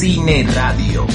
Cine Radio.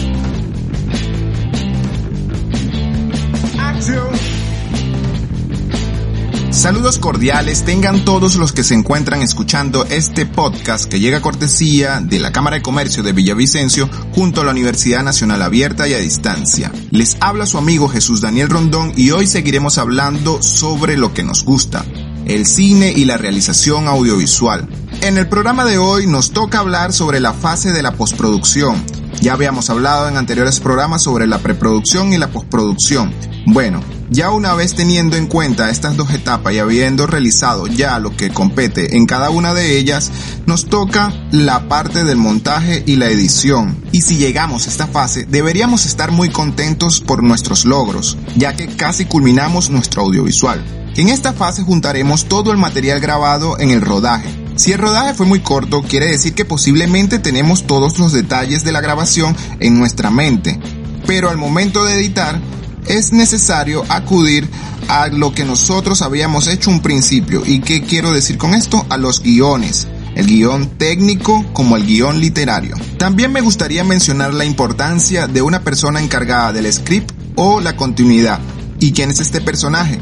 Saludos cordiales tengan todos los que se encuentran escuchando este podcast que llega a cortesía de la Cámara de Comercio de Villavicencio junto a la Universidad Nacional Abierta y a Distancia. Les habla su amigo Jesús Daniel Rondón y hoy seguiremos hablando sobre lo que nos gusta, el cine y la realización audiovisual. En el programa de hoy nos toca hablar sobre la fase de la postproducción. Ya habíamos hablado en anteriores programas sobre la preproducción y la postproducción. Bueno, ya una vez teniendo en cuenta estas dos etapas y habiendo realizado ya lo que compete en cada una de ellas, nos toca la parte del montaje y la edición. Y si llegamos a esta fase, deberíamos estar muy contentos por nuestros logros, ya que casi culminamos nuestro audiovisual. En esta fase juntaremos todo el material grabado en el rodaje. Si el rodaje fue muy corto, quiere decir que posiblemente tenemos todos los detalles de la grabación en nuestra mente, pero al momento de editar, es necesario acudir a lo que nosotros habíamos hecho un principio. ¿Y qué quiero decir con esto? A los guiones el guion técnico como el guion literario. También me gustaría mencionar la importancia de una persona encargada del script o la continuidad. ¿Y quién es este personaje?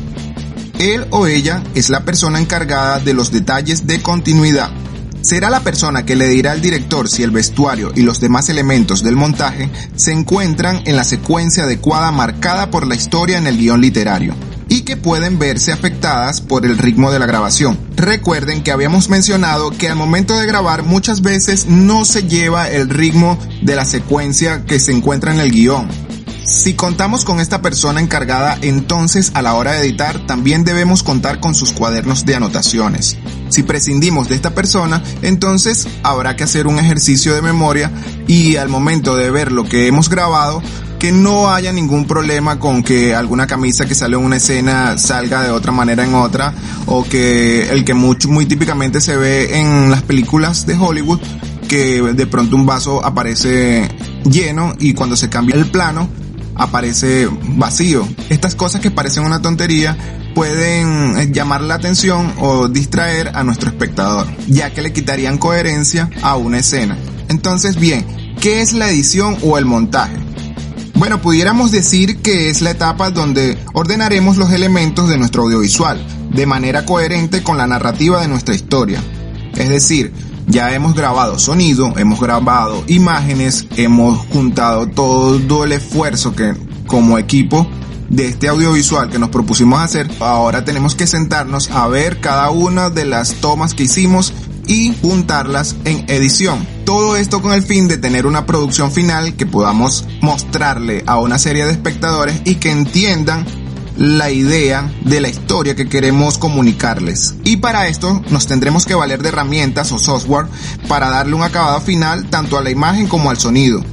Él o ella es la persona encargada de los detalles de continuidad. Será la persona que le dirá al director si el vestuario y los demás elementos del montaje se encuentran en la secuencia adecuada marcada por la historia en el guion literario y que pueden verse afectadas por el ritmo de la grabación. Recuerden que habíamos mencionado que al momento de grabar muchas veces no se lleva el ritmo de la secuencia que se encuentra en el guion. Si contamos con esta persona encargada, entonces a la hora de editar también debemos contar con sus cuadernos de anotaciones. Si prescindimos de esta persona, entonces habrá que hacer un ejercicio de memoria y al momento de ver lo que hemos grabado, que no haya ningún problema con que alguna camisa que sale en una escena salga de otra manera en otra o que el que mucho, muy típicamente se ve en las películas de Hollywood que de pronto un vaso aparece lleno y cuando se cambia el plano aparece vacío. Estas cosas que parecen una tontería pueden eh, llamar la atención o distraer a nuestro espectador, ya que le quitarían coherencia a una escena. Entonces, bien, ¿qué es la edición o el montaje? Bueno, pudiéramos decir que es la etapa donde ordenaremos los elementos de nuestro audiovisual de manera coherente con la narrativa de nuestra historia. Es decir, ya hemos grabado sonido, hemos grabado imágenes, hemos juntado todo el esfuerzo que como equipo de este audiovisual que nos propusimos hacer, ahora tenemos que sentarnos a ver cada una de las tomas que hicimos y juntarlas en edición. Todo esto con el fin de tener una producción final que podamos mostrarle a una serie de espectadores y que entiendan la idea de la historia que queremos comunicarles. Y para esto nos tendremos que valer de herramientas o software para darle un acabado final tanto a la imagen como al sonido.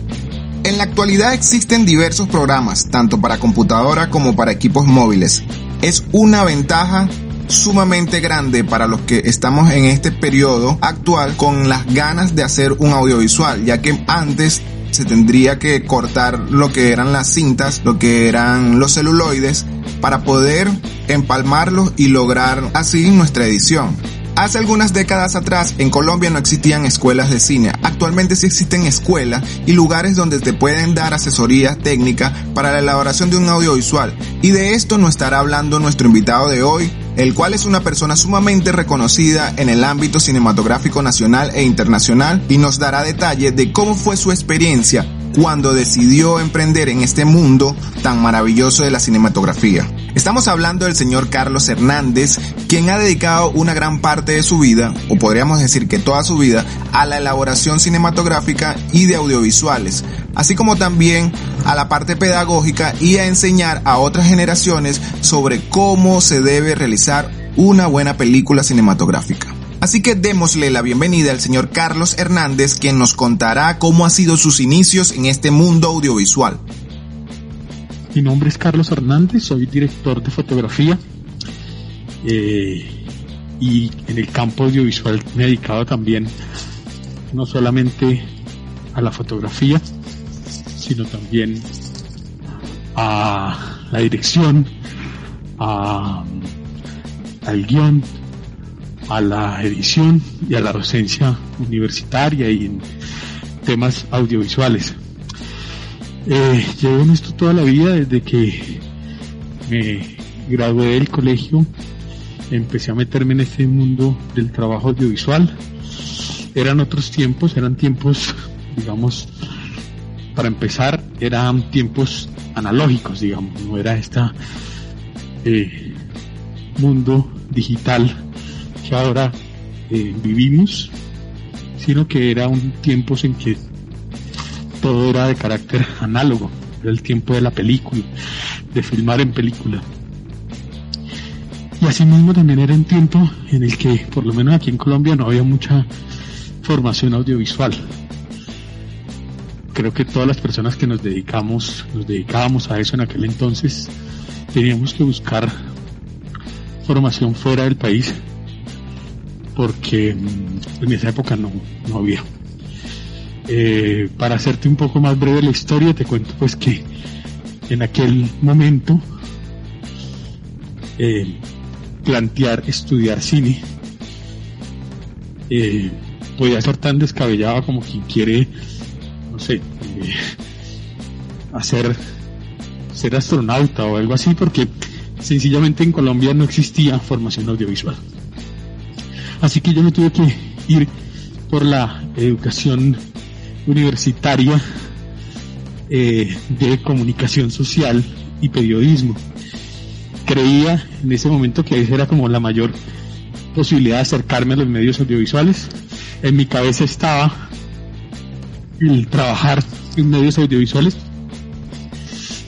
En la actualidad existen diversos programas, tanto para computadora como para equipos móviles. Es una ventaja sumamente grande para los que estamos en este periodo actual con las ganas de hacer un audiovisual, ya que antes se tendría que cortar lo que eran las cintas, lo que eran los celuloides, para poder empalmarlos y lograr así nuestra edición. Hace algunas décadas atrás en Colombia no existían escuelas de cine. Actualmente sí existen escuelas y lugares donde te pueden dar asesoría técnica para la elaboración de un audiovisual. Y de esto nos estará hablando nuestro invitado de hoy, el cual es una persona sumamente reconocida en el ámbito cinematográfico nacional e internacional y nos dará detalles de cómo fue su experiencia cuando decidió emprender en este mundo tan maravilloso de la cinematografía. Estamos hablando del señor Carlos Hernández, quien ha dedicado una gran parte de su vida, o podríamos decir que toda su vida, a la elaboración cinematográfica y de audiovisuales, así como también a la parte pedagógica y a enseñar a otras generaciones sobre cómo se debe realizar una buena película cinematográfica. Así que démosle la bienvenida al señor Carlos Hernández, quien nos contará cómo han sido sus inicios en este mundo audiovisual. Mi nombre es Carlos Hernández, soy director de fotografía eh, y en el campo audiovisual me he dedicado también no solamente a la fotografía, sino también a la dirección, al guion, a la edición y a la docencia universitaria y en temas audiovisuales. Eh, llevo en esto toda la vida desde que me gradué del colegio, empecé a meterme en este mundo del trabajo audiovisual. Eran otros tiempos, eran tiempos, digamos, para empezar, eran tiempos analógicos, digamos, no era este mundo digital ahora eh, vivimos, sino que era un tiempo en que todo era de carácter análogo, era el tiempo de la película, de filmar en película. Y asimismo también era un tiempo en el que, por lo menos aquí en Colombia, no había mucha formación audiovisual. Creo que todas las personas que nos dedicamos, nos dedicábamos a eso en aquel entonces, teníamos que buscar formación fuera del país porque mm, en esa época no, no había. Eh, para hacerte un poco más breve la historia, te cuento pues que en aquel momento eh, plantear estudiar cine eh, podía ser tan descabellado como quien quiere, no sé, hacer ser astronauta o algo así, porque sencillamente en Colombia no existía formación audiovisual. Así que yo me tuve que ir por la educación universitaria eh, de comunicación social y periodismo. Creía en ese momento que esa era como la mayor posibilidad de acercarme a los medios audiovisuales. En mi cabeza estaba el trabajar en medios audiovisuales,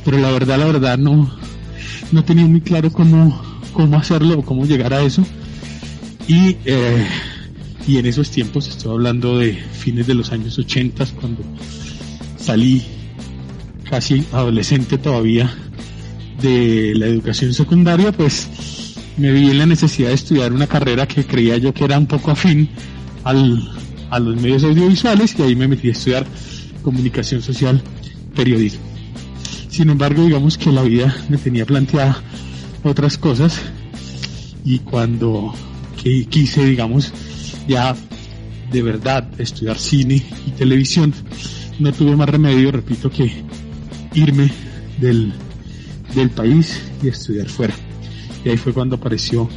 pero la verdad, la verdad no, no tenía muy claro cómo, cómo hacerlo o cómo llegar a eso. Y, eh, y en esos tiempos, estoy hablando de fines de los años 80, cuando salí casi adolescente todavía de la educación secundaria, pues me vi en la necesidad de estudiar una carrera que creía yo que era un poco afín al, a los medios audiovisuales y ahí me metí a estudiar comunicación social, periodismo. Sin embargo, digamos que la vida me tenía planteada otras cosas y cuando quise, digamos, ya de verdad estudiar cine y televisión, no tuve más remedio, repito, que irme del, del país y estudiar fuera. Y ahí fue cuando apareció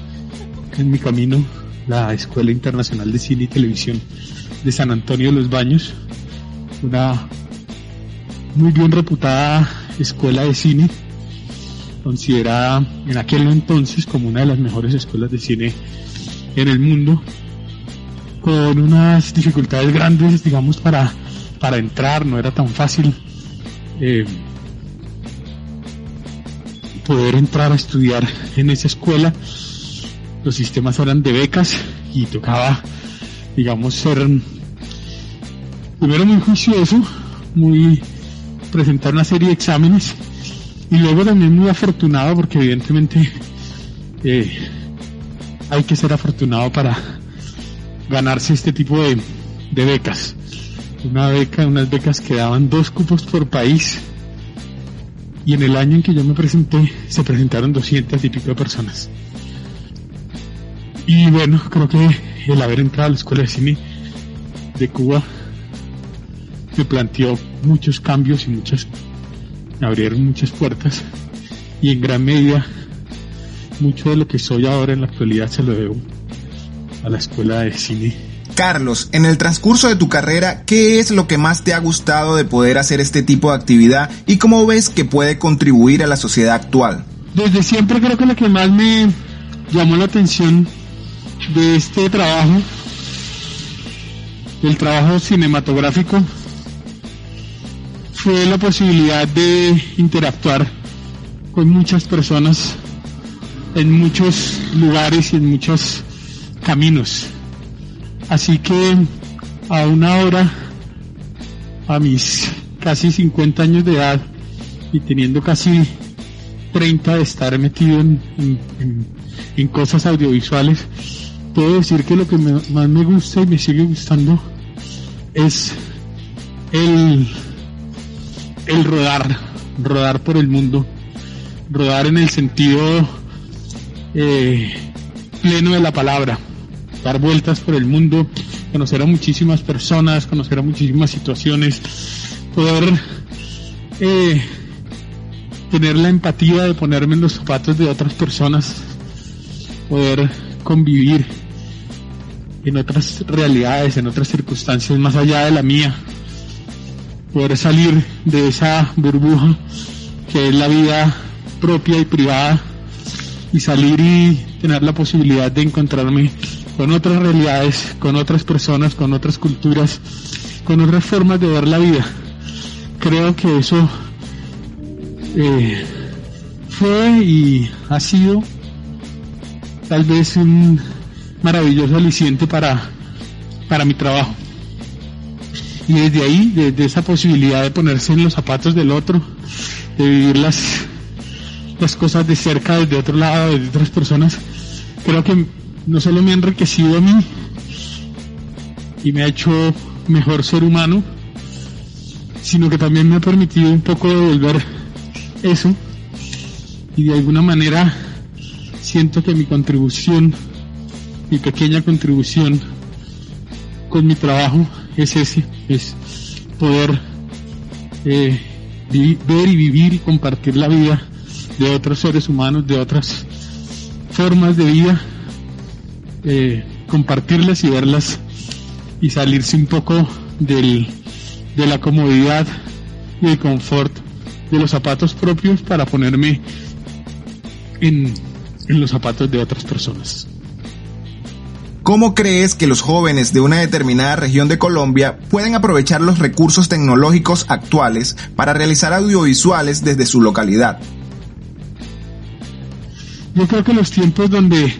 en mi camino la Escuela Internacional de Cine y Televisión de San Antonio de los Baños, una muy bien reputada escuela de cine, considerada en aquel entonces como una de las mejores escuelas de cine en el mundo, con unas dificultades grandes, digamos, para, para entrar, no era tan fácil eh, poder entrar a estudiar en esa escuela. Los sistemas eran de becas y tocaba, digamos, ser primero muy juicioso, muy presentar una serie de exámenes y luego también muy afortunado porque evidentemente eh, hay que ser afortunado para ganarse este tipo de, becas. Una beca, unas becas que daban dos cupos por país y en el año en que yo me presenté se presentaron 200 y pico de personas. Y bueno, creo que el haber entrado a la Escuela de Cine de Cuba me planteó muchos cambios y muchas, me abrieron muchas puertas y en gran medida mucho de lo que soy ahora en la actualidad se lo debo a la Escuela de Cine Carlos, en el transcurso de tu carrera, ¿qué es lo que más te ha gustado de poder hacer este tipo de actividad y cómo ves que puede contribuir a la sociedad actual? Desde siempre creo que lo que más me llamó la atención de este trabajo, del trabajo cinematográfico, fue la posibilidad de interactuar con muchas personas en muchos lugares y en muchos caminos. Así que a una hora, a mis casi 50 años de edad y teniendo casi 30 de estar metido en, en, cosas audiovisuales, puedo decir que lo que más me gusta y me sigue gustando es el rodar, rodar por el mundo, rodar en el sentido eh, pleno de la palabra dar vueltas por el mundo, conocer a muchísimas personas, conocer a muchísimas situaciones, poder eh, tener la empatía de ponerme en los zapatos de otras personas, poder convivir en otras realidades, en otras circunstancias más allá de la mía, poder salir de esa burbuja que es la vida propia y privada y salir y tener la posibilidad de encontrarme con otras realidades, con otras personas, con otras culturas, con otras formas de ver la vida. Creo que eso eh, fue y ha sido tal vez un maravilloso aliciente para, para mi trabajo. Y desde ahí, desde esa posibilidad de ponerse en los zapatos del otro, de vivir las, las cosas de cerca, desde otro lado, desde otras personas, creo que no solo me ha enriquecido a mí y me ha hecho mejor ser humano, sino que también me ha permitido un poco devolver eso. Y de alguna manera siento que mi contribución, mi pequeña contribución con mi trabajo es ese, es poder eh, ver y vivir y compartir la vida de otros seres humanos, de otras formas de vida, eh, compartirlas y verlas y salirse un poco del, de la comodidad y el confort de los zapatos propios para ponerme en, en los zapatos de otras personas. ¿Cómo crees que los jóvenes de una determinada región de Colombia pueden aprovechar los recursos tecnológicos actuales para realizar audiovisuales desde su localidad? Yo creo que los tiempos donde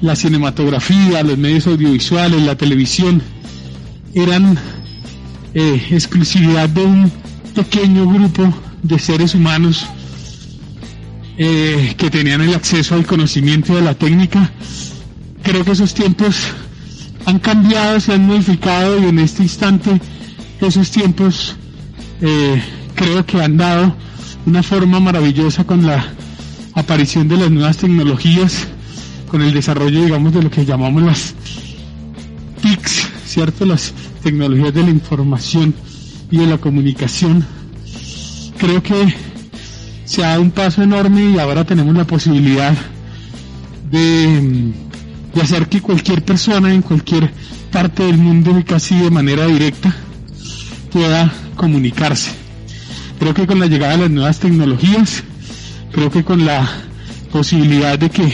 la cinematografía, los medios audiovisuales, la televisión eran eh, exclusividad de un pequeño grupo de seres humanos eh, que tenían el acceso al conocimiento de la técnica. Creo que esos tiempos han cambiado, se han modificado y en este instante esos tiempos eh, creo que han dado una forma maravillosa con la aparición de las nuevas tecnologías, con el desarrollo, digamos, de lo que llamamos las TICs, ¿cierto? Las tecnologías de la información y de la comunicación. Creo que se ha dado un paso enorme y ahora tenemos la posibilidad de, de hacer que cualquier persona en cualquier parte del mundo y casi de manera directa pueda comunicarse. Creo que con la llegada de las nuevas tecnologías creo que con la posibilidad de que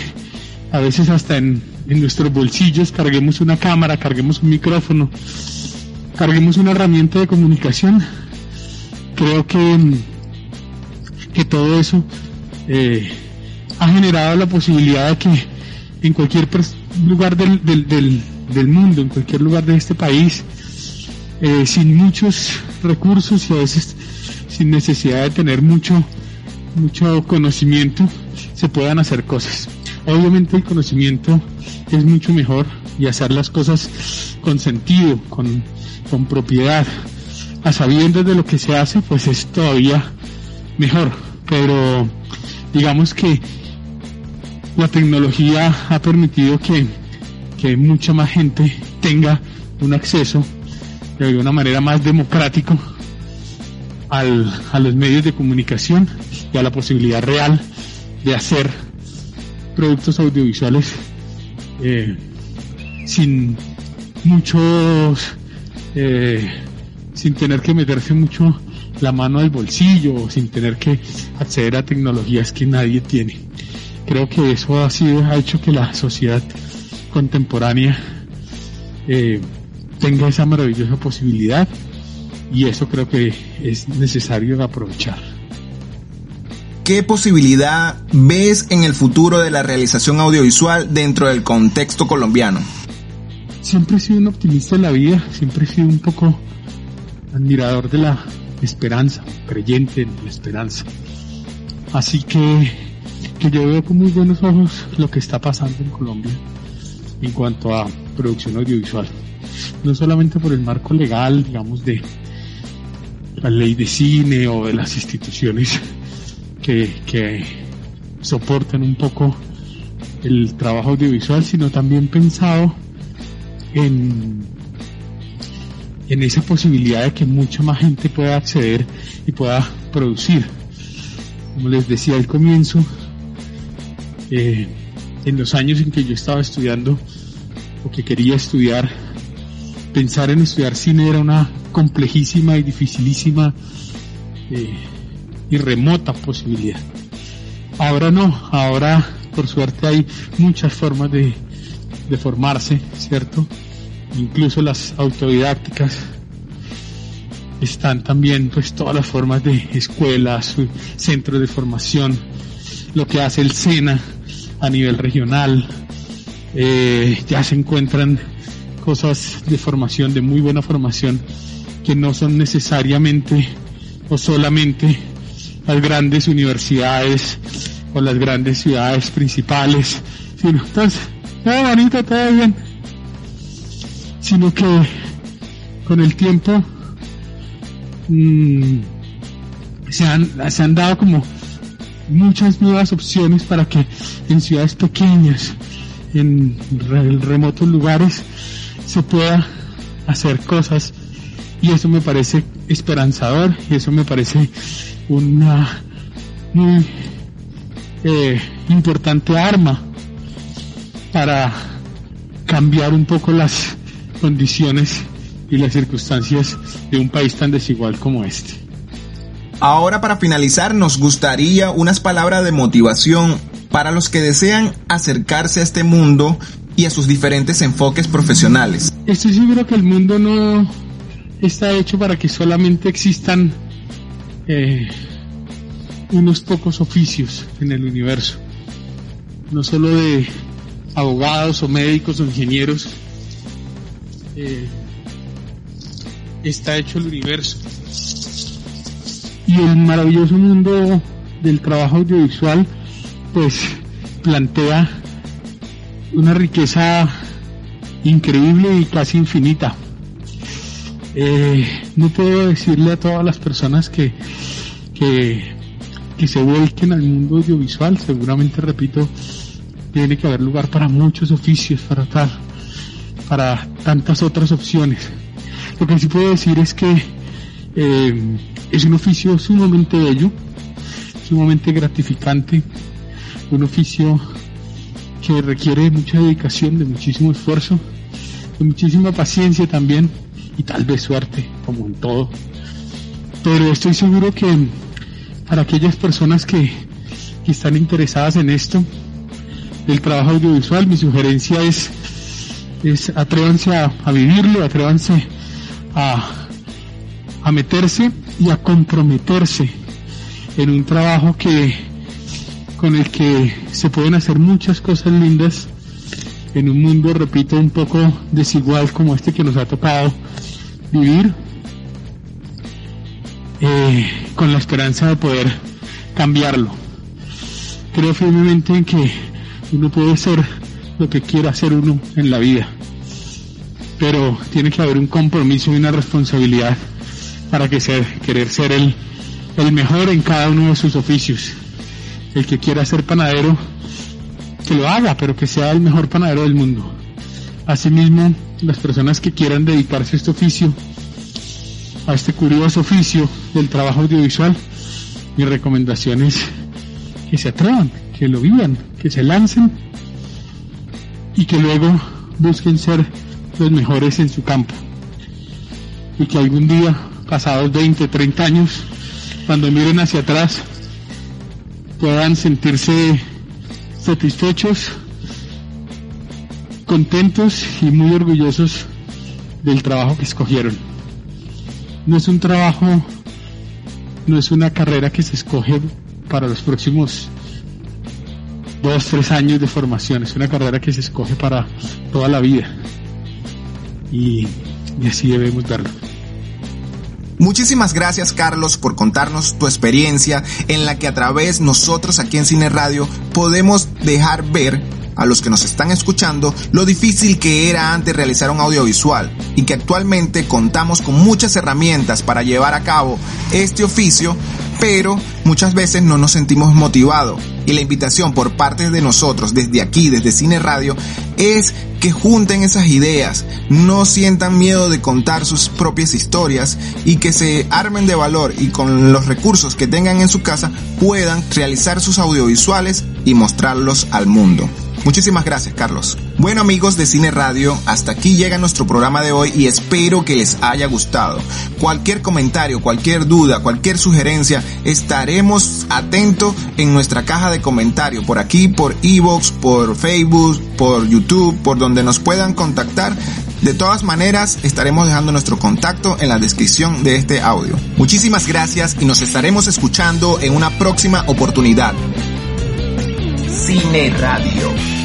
a veces hasta en, nuestros bolsillos carguemos una cámara, carguemos un micrófono, carguemos una herramienta de comunicación, creo que, que todo eso eh, ha generado la posibilidad de que en cualquier lugar del, del, mundo, en cualquier lugar de este país, eh, sin muchos recursos y a veces sin necesidad de tener mucho mucho conocimiento se puedan hacer cosas. Obviamente el conocimiento es mucho mejor y hacer las cosas con sentido, con, con propiedad, a sabiendas de lo que se hace, pues es todavía mejor. Pero digamos que la tecnología ha permitido que, que mucha más gente tenga un acceso de alguna manera más democrático al, a los medios de comunicación y a la posibilidad real de hacer productos audiovisuales eh, sin muchos, eh, sin tener que meterse mucho la mano al bolsillo, sin tener que acceder a tecnologías que nadie tiene. Creo que eso ha sido, ha hecho que la sociedad contemporánea eh, tenga esa maravillosa posibilidad y eso creo que es necesario aprovechar. ¿Qué posibilidad ves en el futuro de la realización audiovisual dentro del contexto colombiano? Siempre he sido un optimista en la vida, siempre he sido un poco admirador de la esperanza, creyente en la esperanza. Así que, que yo veo con muy buenos ojos lo que está pasando en Colombia en cuanto a producción audiovisual. No solamente por el marco legal, digamos, de la ley de cine o de las instituciones que, soportan un poco el trabajo audiovisual, sino también pensado en, en esa posibilidad de que mucha más gente pueda acceder y pueda producir. Como les decía al comienzo, eh, en los años en que yo estaba estudiando o que quería estudiar, pensar en estudiar cine era una complejísima y dificilísima eh, y remota posibilidad. Ahora no, ahora por suerte hay muchas formas de, de formarse, ¿cierto? Incluso las autodidácticas están también pues todas las formas de escuelas, centros de formación, lo que hace el SENA a nivel regional, eh, ya se encuentran cosas de formación, de muy buena formación, que no son necesariamente o solamente las grandes universidades o las grandes ciudades principales, sino entonces, todo bonito, todo bien, sino que con el tiempo mmm, se, han, se han dado como muchas nuevas opciones para que en ciudades pequeñas, en remotos lugares, se pueda hacer cosas y eso me parece esperanzador y eso me parece una muy eh, importante arma para cambiar un poco las condiciones y las circunstancias de un país tan desigual como este. Ahora para finalizar nos gustaría unas palabras de motivación para los que desean acercarse a este mundo y a sus diferentes enfoques profesionales. Estoy seguro que el mundo no está hecho para que solamente existan eh, unos pocos oficios en el universo, no solo de abogados o médicos o ingenieros, eh, está hecho el universo. Y el maravilloso mundo del trabajo audiovisual, pues plantea una riqueza increíble y casi infinita. Eh, no puedo decirle a todas las personas que, que, se vuelquen al mundo audiovisual, seguramente, repito, tiene que haber lugar para muchos oficios, para tal, para tantas otras opciones. Lo que sí puedo decir es que eh, es un oficio sumamente bello, sumamente gratificante, un oficio que requiere mucha dedicación, de muchísimo esfuerzo, de muchísima paciencia también y tal vez suerte, como en todo. Pero estoy seguro que para aquellas personas que, que están interesadas en esto, el trabajo audiovisual, mi sugerencia es, es atrévanse a, a vivirlo, atrévanse a, a meterse y a comprometerse en un trabajo que con el que se pueden hacer muchas cosas lindas en un mundo, repito, un poco desigual como este que nos ha tocado vivir, eh, con la esperanza de poder cambiarlo. Creo firmemente en que uno puede ser lo que quiera hacer uno en la vida, pero tiene que haber un compromiso y una responsabilidad para que ser, querer ser el, el mejor en cada uno de sus oficios. El que quiera ser panadero, que lo haga, pero que sea el mejor panadero del mundo. Asimismo, las personas que quieran dedicarse a este oficio, a este curioso oficio del trabajo audiovisual, mi recomendación es que se atrevan, que lo vivan, que se lancen y que luego busquen ser los mejores en su campo. Y que algún día, pasados 20, 30 años, cuando miren hacia atrás, puedan sentirse satisfechos, contentos y muy orgullosos del trabajo que escogieron. No es un trabajo, no es una carrera que se escoge para los próximos dos, tres años de formación, es una carrera que se escoge para toda la vida. Y, así debemos verlo. Muchísimas gracias Carlos por contarnos tu experiencia en la que a través nosotros aquí en Cine Radio podemos dejar ver a los que nos están escuchando lo difícil que era antes realizar un audiovisual y que actualmente contamos con muchas herramientas para llevar a cabo este oficio pero muchas veces no nos sentimos motivados. Y la invitación por parte de nosotros, desde aquí, desde Cine Radio, es que junten esas ideas, no sientan miedo de contar sus propias historias y que se armen de valor y con los recursos que tengan en su casa puedan realizar sus audiovisuales y mostrarlos al mundo. Muchísimas gracias, Carlos. Bueno amigos de Cine Radio, hasta aquí llega nuestro programa de hoy y espero que les haya gustado. Cualquier comentario, cualquier duda, cualquier sugerencia, estaremos atentos en nuestra caja de comentarios por aquí, por Evox, por Facebook, por YouTube, por donde nos puedan contactar. De todas maneras, estaremos dejando nuestro contacto en la descripción de este audio. Muchísimas gracias y nos estaremos escuchando en una próxima oportunidad. Cine Radio.